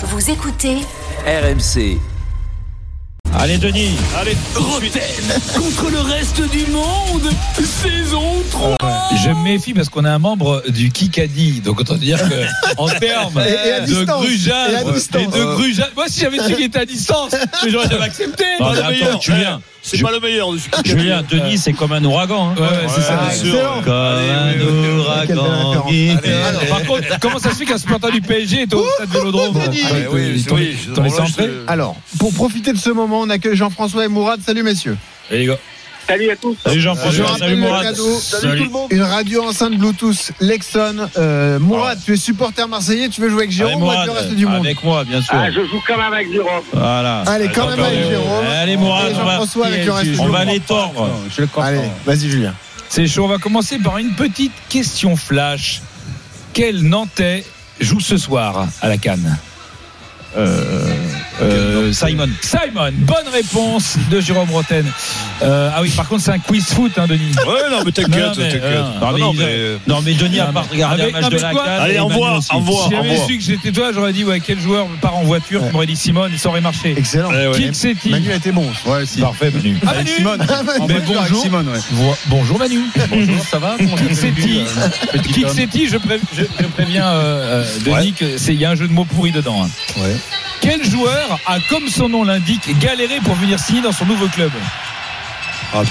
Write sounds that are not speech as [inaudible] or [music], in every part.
Vous écoutez RMC. Allez Denis Allez, Roten contre le reste du monde, saison 3 Je me méfie parce qu'on a un membre du Kikadi. Donc, autant dire que, en termes [laughs] Et- et à de grugeage Et de grugeage. Moi, si j'avais su qu'il était à distance, [laughs] j'aurais jamais accepté. Julien, C'est pas le meilleur de ce Julien, Denis, c'est comme un ouragan. hein. Ouais, ouais, c'est ça. Ah, excellent. Comme un ouragan. par contre, comment ça se fait qu'un supporter du PSG est au stade oui, ils c'est- t'ont- oui, entrer je- Alors, pour profiter de ce moment, on accueille Jean-François et Mourad. Salut messieurs. Les gars, Salut à tous. Salut Je Jean-François, salut le Mourad. cadeau. Salut. Une radio enceinte Bluetooth Lexon. Euh, Mourad, tu es supporter marseillais, tu veux jouer avec Allez, Jérôme ou avec le reste du monde Avec moi, bien sûr. Ah, je joue quand même avec Jérôme. Voilà. Allez, quand même avec Jérôme. Allez Mourad, on Jean-François avec le reste du on monde. va les tordre. Allez, vas-y Julien. c'est chaud. On va commencer par une petite question flash. Quel Nantais joue ce soir à la Cannes? Euh, Simon. Simon, bonne réponse de Jérôme Roten. Euh, ah oui, par contre, c'est un quiz foot, hein, Denis. Ouais, non, mais t'inquiète, t'inquiète. euh, Non, mais, non, il- mais- non, mais Denis a pas regardé Avec- un match de la. Allez, envoie, envoie. si j'avais su que j'étais toi, j'aurais dit ouais, quel joueur part en voiture Tu m'aurais dit Simone, et ça aurait marché. Excellent. Eh ouais. Qui c'est-il Manu a été bon. Ouais, si. Parfait, Manu. Ah, Manu Simone. Mais Mais bonjour. bonjour. Manu. Bonjour, ça va Qui euh, petit Qui c'est-il je, pré- je- je préviens euh, euh, Denis que c'est il y a un jeu de mots pourri dedans. hein. Ouais. Quel joueur a, comme son nom l'indique, galéré pour venir signer dans son nouveau club Ah.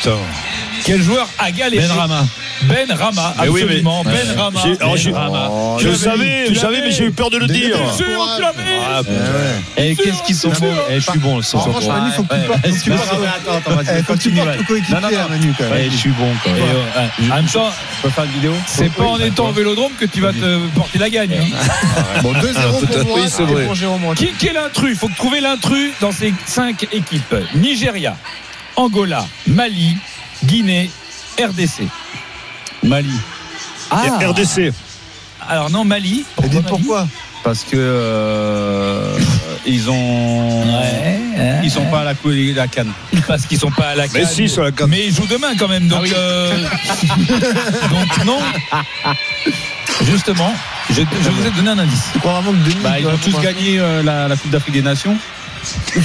Quel joueur a galéré Ben Rama. Ben Rama, Mais oui, mais- absolument. Ben Rama. J'ai- alors, j'ai- Oh, Je le savais, tu je savais, mais j'ai eu peur de le dire. bien Sûr. Ah, Eh ouais. Et qu'est-ce qu'ils sont Eh, Je suis bon, ce En soir. revanche, Manu, faut que tu portes- faut que tu coéquipier, Manu, je suis bon quand Et, même. euh, ouais. en même temps, peux faire une vidéo c'est pas en étant au vélodrome que tu vas te porter la gagne. hein. Bon, 2-0 pour peut-être, Mourad oui, c'est vrai. pour. Qui, qui est l'intrus Il faut trouver l'intrus dans ces cinq équipes. Nigeria, Angola, Mali, Guinée, RDC. Mali. Ah, RDC. alors non, Mali. Et dites pourquoi Parce que euh, ils ont. Ouais, hein, Ils sont pas à la, cou- la canne. parce qu'ils sont pas à la Mais CAN. si, sur la carte. Mais ils jouent demain quand même, donc, euh, [laughs] donc non. Justement, je, je vous ai donné un indice. Tu crois vraiment que Denis Bah, ils ont tous gagné euh, la, la Coupe d'Afrique des Nations. [laughs]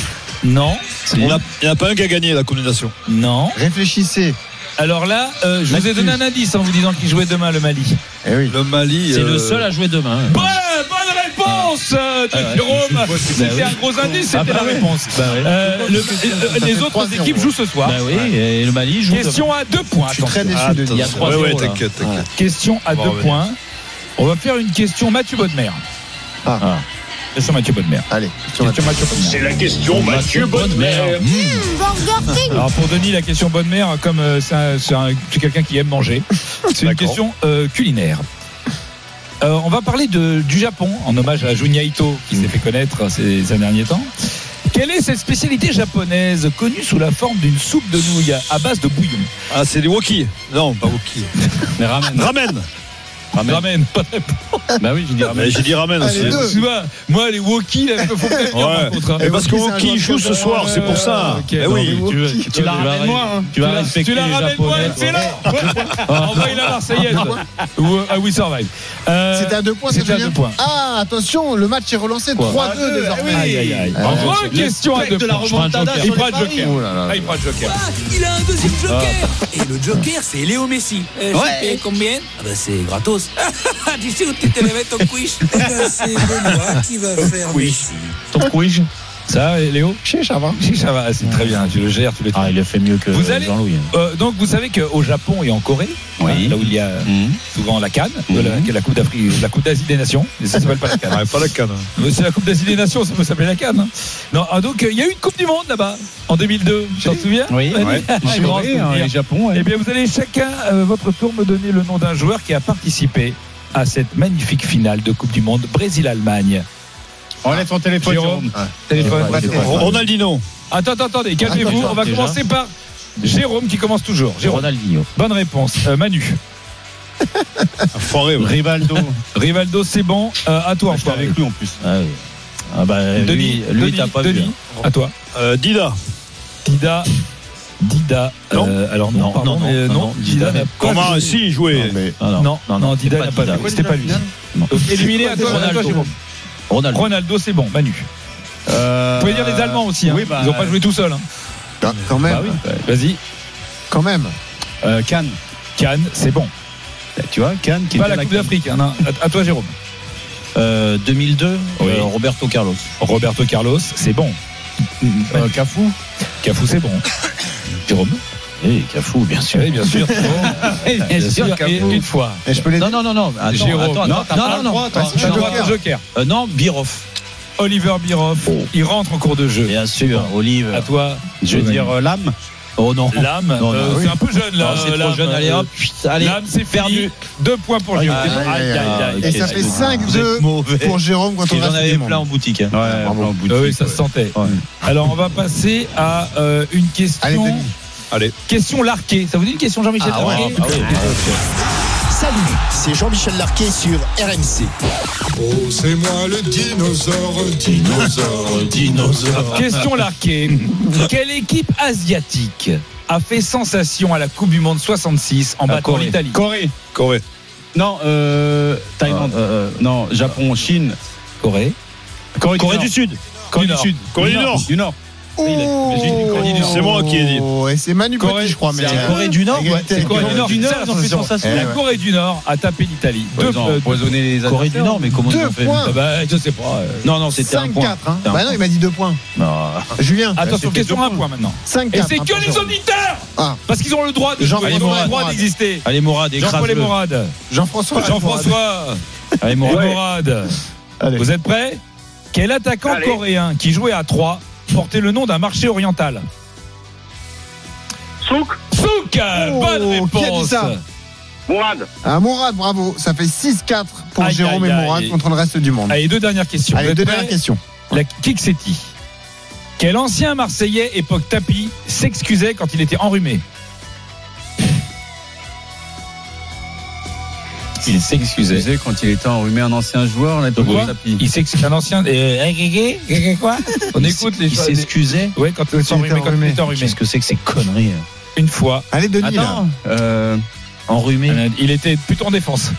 Non, On a- Il n'y en a pas un qui a gagné la combinaison. non. Réfléchissez. Alors là, euh, je vous ai donné un indice en vous disant qu'il jouait demain le Mali. Eh oui. Le Mali. C'est euh, le seul à jouer demain. Bonne, bonne réponse euh, de Jérôme. C'était un gros indice, c'était la réponse. Euh, le- euh, les autres 3-0, équipes jouent ce soir. Bah oui, et le Mali joue. Question à deux points. Je suis très déçu Ah, de Il y a trois Ouais. Question à Bon, deux ouais. points. On va faire une question Mathieu Bodmer. Ah. Question Mathieu. Allez, question Question Mathieu Bodmer. la question Mathieu Bonnemer. Alors pour Denis, la question bonne mère, comme euh, c'est un- c'est un- c'est quelqu'un qui aime manger, [laughs] c'est une question euh, culinaire. Euh, on va parler de, du Japon, en hommage à Junya Ito, qui s'est fait connaître ces, ces derniers temps. Quelle est cette spécialité japonaise connue sous la forme d'une soupe de nouilles à base de bouillon? Ah, c'est des Woki. Non, pas Woki. [laughs] Mais ramen. Ramen. Pas de réponse. Bah oui, j'ai dit ramen. Mais J'ai dit ramen Allez, aussi. moi les Woki, là, faut pas venir, Ouais. par contre. hein. Et parce que Woki, joue ce soir, c'est pour ça. Eh Non, oui. Tu, la ramènes moi. hein. Tu vas respecter tu la ramènes moi, c'est là Envoyez la Marseillaise Ou ah oui, survive. Euh, C'était à deux points, C'était c'est à deux points. Ah, attention, le match est relancé 3-2 désormais. Aïe, aïe, aïe. Ah, En ouais. question à deux de la points. remontada Il prend joker. Oh. Ah, il prend joker. Il a un deuxième joker Et le joker, c'est Léo Messi. Euh, Ouais. combien? Ah ben, C'est gratos. Tu sais où tu te les mets ton quiche Eh ben, C'est Benoît qui va faire Messi. Ton quiz Ça, Léo? Chez ça va. Si, ça va, c'est très bien. Tu le gères, tu le Ah, il le fait mieux que Vous allez- Jean-Louis. Euh, donc, vous savez qu'au Japon et en Corée, Oui. hein, là où il y a Mhm. souvent la Cannes, la, Mhm. est la Coupe d'Afrique, la Coupe d'Asie des Nations, mais ça s'appelle pas la Cannes. Ouais, pas la. Mais C'est la Coupe d'Asie des Nations, ça peut s'appeler la Cannes. hein. Non, ah, donc, euh, il y a eu une Coupe du Monde là-bas, en 2002. Tu t'en souviens? Oui. Ouais. [laughs] Corée, hein, Japon. ouais. Eh bien, vous allez chacun, euh, votre tour, me donner le nom d'un joueur qui a participé à cette magnifique finale de Coupe du Monde Brésil-Allemagne. Enlève ton téléphone, Jérôme. Jérôme. Téléphone. Ouais, ouais, ouais. Ronaldinho. Attends, attends, attendez, calmez-vous. On va commencer par Jérôme qui commence toujours. Jérôme, Ronaldinho. bonne réponse. Euh, Manu. [laughs] Foiré, ouais. Rivaldo. Rivaldo, c'est bon. Euh, à toi, J'étais avec lui en plus. Ah, oui. Ah bah, Denis, lui, lui Denis, t'as pas Denis, vu. hein. à toi. Euh, Dida. Dida. Dida. Non. euh, alors non, Non, pardon, non, non, mais non, non, non, Dida Dida n'a n'a pas Comment joué. Si, il jouait. Non, mais Ah, Non, non, Dida n'a pas joué. C'était pas lui. Non. Éliminé à toi, à toi, Ronaldo. Jérôme. Ronaldo. Ronaldo, c'est bon. Manu. Euh, Vous pouvez dire les Allemands aussi. hein. Oui, bah, Ils n'ont pas joué tout seuls. hein. Quand même. Bah oui. Vas-y. Quand même. Euh, Cannes. Cannes, c'est bon. Tu vois, Cannes qui Pas était la Coupe d'Afrique. hein. À, à toi, Jérôme. Euh, 2002, Oui. euh, Roberto Carlos. Roberto Carlos, c'est bon. Euh, Cafou. Cafou, c'est bon. Jérôme. Eh, Cafou, bien sûr. Oui, bien sûr. [laughs] bon. Bien sûr, une fois. Et je peux les Non, non, non, non. Attends, Jérôme. attends, Non, attends, non, non, non. T'as le Joker. Euh, non, Biroff. Oliver Biroff, il rentre en cours de jeu. Bien sûr, Olive. À toi, Je veux dire euh, l'âme. Oh non. Non, euh, oui. c'est un peu jeune là. C'est trop Lame. jeune. Allez hop. Allez. Lame, c'est perdu. Deux points pour Jérôme. Aïe, aïe, aïe, aïe. Et ça fait c'est- 5-2 vous êtes mauvais. pour Jérôme contre Et le J'en avais plein en boutique. hein. Ouais, en boutique, Ah oui, ça se ouais. sentait. Ouais. Alors, on va passer à euh, une question. Allez. Question larquée. Ça vous dit une question, Jean-Michel Ah ouais, Larquet ah oui. Salut, c'est Jean-Michel Larquet sur RMC. Oh, c'est moi le dinosaure, dinosaure, [laughs] dinosaure. Question larquée. Quelle équipe asiatique a fait sensation à la Coupe du Monde 66 en Ah, battant l'Italie Corée. Corée. Non, euh, Thaïlande. Euh, euh, Non, Japon, Chine. Corée. Corée, Corée du du Sud. Corée du. Sud. Corée du Nord. Du Nord. Oh, C'est moi qui ai dit. Et c'est Manu Corée, Petit, je crois. Mais c'est euh, Corée du Nord, Corée du la ils ont fait sensation. La ouais. Corée du Nord a tapé l'Italie. Ils Deux, ont empoisonné les Corée du. Nord, mais comment ils Deux ont fait points. ah bah, je sais pas. euh. Non, non, c'était un 5-4. point. Hein. C'était un Bah non, il m'a dit 2 points. Non. Julien, Attention, question deux un points. point maintenant. 5-4. Et c'est hein, que pour les auditeurs Ah. Parce qu'ils ont le droit de jouer, ils ont le Morad. droit d'exister. Allez, Morad, écrase-le. Jean-François. Jean-François Allez, Morad. Vous êtes prêts? Quel attaquant coréen qui jouait à 3 portait le nom d'un marché oriental Souk, Souk Oh, Bonne qui a dit réponse ça Mourad. Ah, Mourad, bravo. Ça fait 6-4 pour Aïe, Jérôme aïe, et aïe. Mourad contre le reste du monde. Allez, deux dernières questions. Allez, deux dernières questions. La Kiksetti. Quel ancien Marseillais époque tapis s'excusait quand il était enrhumé? Il s'excusait. Excusez, quand il était enrhumé, un ancien joueur, là. Il s'excuse. Un ancien. Euh, quoi On écoute les Il s'excusait. Ouais, quand il était enrhumé. Qu'est-ce que c'est que ces conneries hein Une fois, Allez, Denis, là. Attends, euh, Enrhumé. il était plutôt en défense.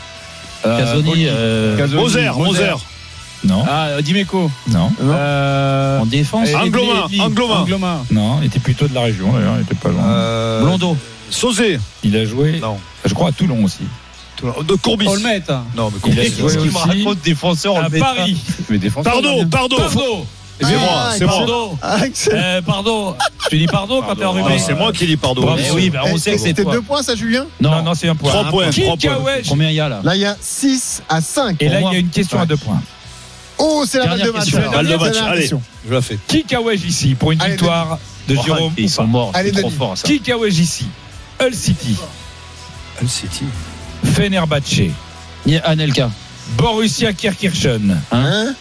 euh, Casoni. euh, Moser, Moser. Non, Ah, euh, Dimeco. non, Non. Euh, En défense. Anglomain. Anglomain. non. Il était plutôt de la région d'ailleurs. Il était pas loin. Euh, Blondeau. Sauzé. Il a joué. Non. Je crois à Toulon aussi. De Courbis. Olmet. Non, mais Il a Courbis. joué Qu'est-ce qu'il me raconte défenseur à Paris. Mais défenseur. Pardon, pardon. Pardon. Ah, C'est moi, c'est moi. Pardon. Ah. Euh, pardon. Tu dis pardon quand t'es enrhumé. Ah, C'est moi qui dis pardon. Eh oui, bah, on Eh, sait que c'est C'était toi. 2 points, ça, Julien Non, non, c'est un point. Trois points, trois points. Kikawesh. Combien il y a là Là, il y a 6 à 5. Et là, il y a une question à deux points. Oh, c'est la balle Dernière de match. Balle de C'est match, allez. Je la fais. Kikawesh ici pour une victoire de Jérôme. Ils sont morts. Allez, C'est trop fort ça. Kikawesh ici. Hull City. Hull City. Fenerbahce. Il y a Anelka. Borussia Kirkirchen. Hein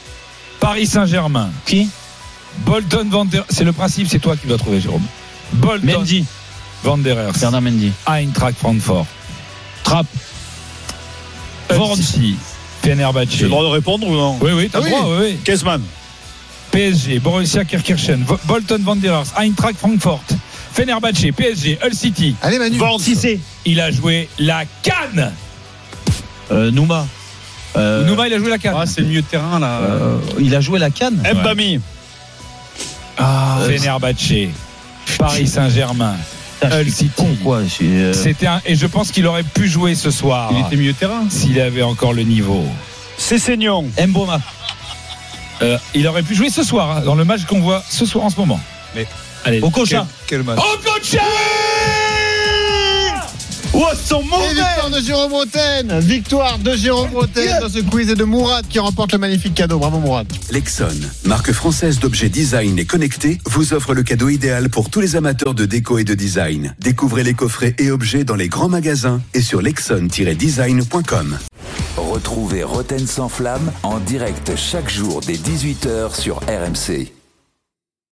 Paris Saint-Germain. Qui Bolton Vander. C'est le principe, c'est toi qui dois trouver, Jérôme. Bolton Mendy. Wanderers. Bernard Mendy. Eintracht Francfort. Trapp. Hull Vorn. City. Fenerbahce. J'ai le droit de répondre ou non? Oui, oui, t'as Ah le oui. droit, oui, oui. Kesman. PSG, Borussia Kirkirchen, Bolton Wanderers, Eintracht Francfort, Fenerbahce, PSG, Hull City. Allez, Manu. Vance. Il a joué la canne. Euh, Nouma. Euh, Nouma, il a joué la canne. Ah, c'est le milieu de terrain, là. euh, il a joué la canne. Mbami. Ah, Fenerbahce, Paris Saint-Germain, Hull City. euh, C'était un, et je pense qu'il aurait pu jouer ce soir Il était milieu de terrain. s'il avait encore le niveau. Cessignon. Mboma. Euh, il aurait pu jouer ce soir hein, dans le match qu'on voit ce soir en ce moment. Mais- allez. Okocha. Quel match Oh coach Oh, sont Et victoire de Jérôme Roten. Victoire de Jérôme Roten dans ce quiz et de Mourad qui remporte le magnifique cadeau. Bravo, Mourad. Lexon, marque française d'objets design et connectés, vous offre le cadeau idéal pour tous les amateurs de déco et de design. Découvrez les coffrets et objets dans les grands magasins et sur lexon-design.com. Retrouvez Roten sans flamme en direct chaque jour dès 18h sur RMC.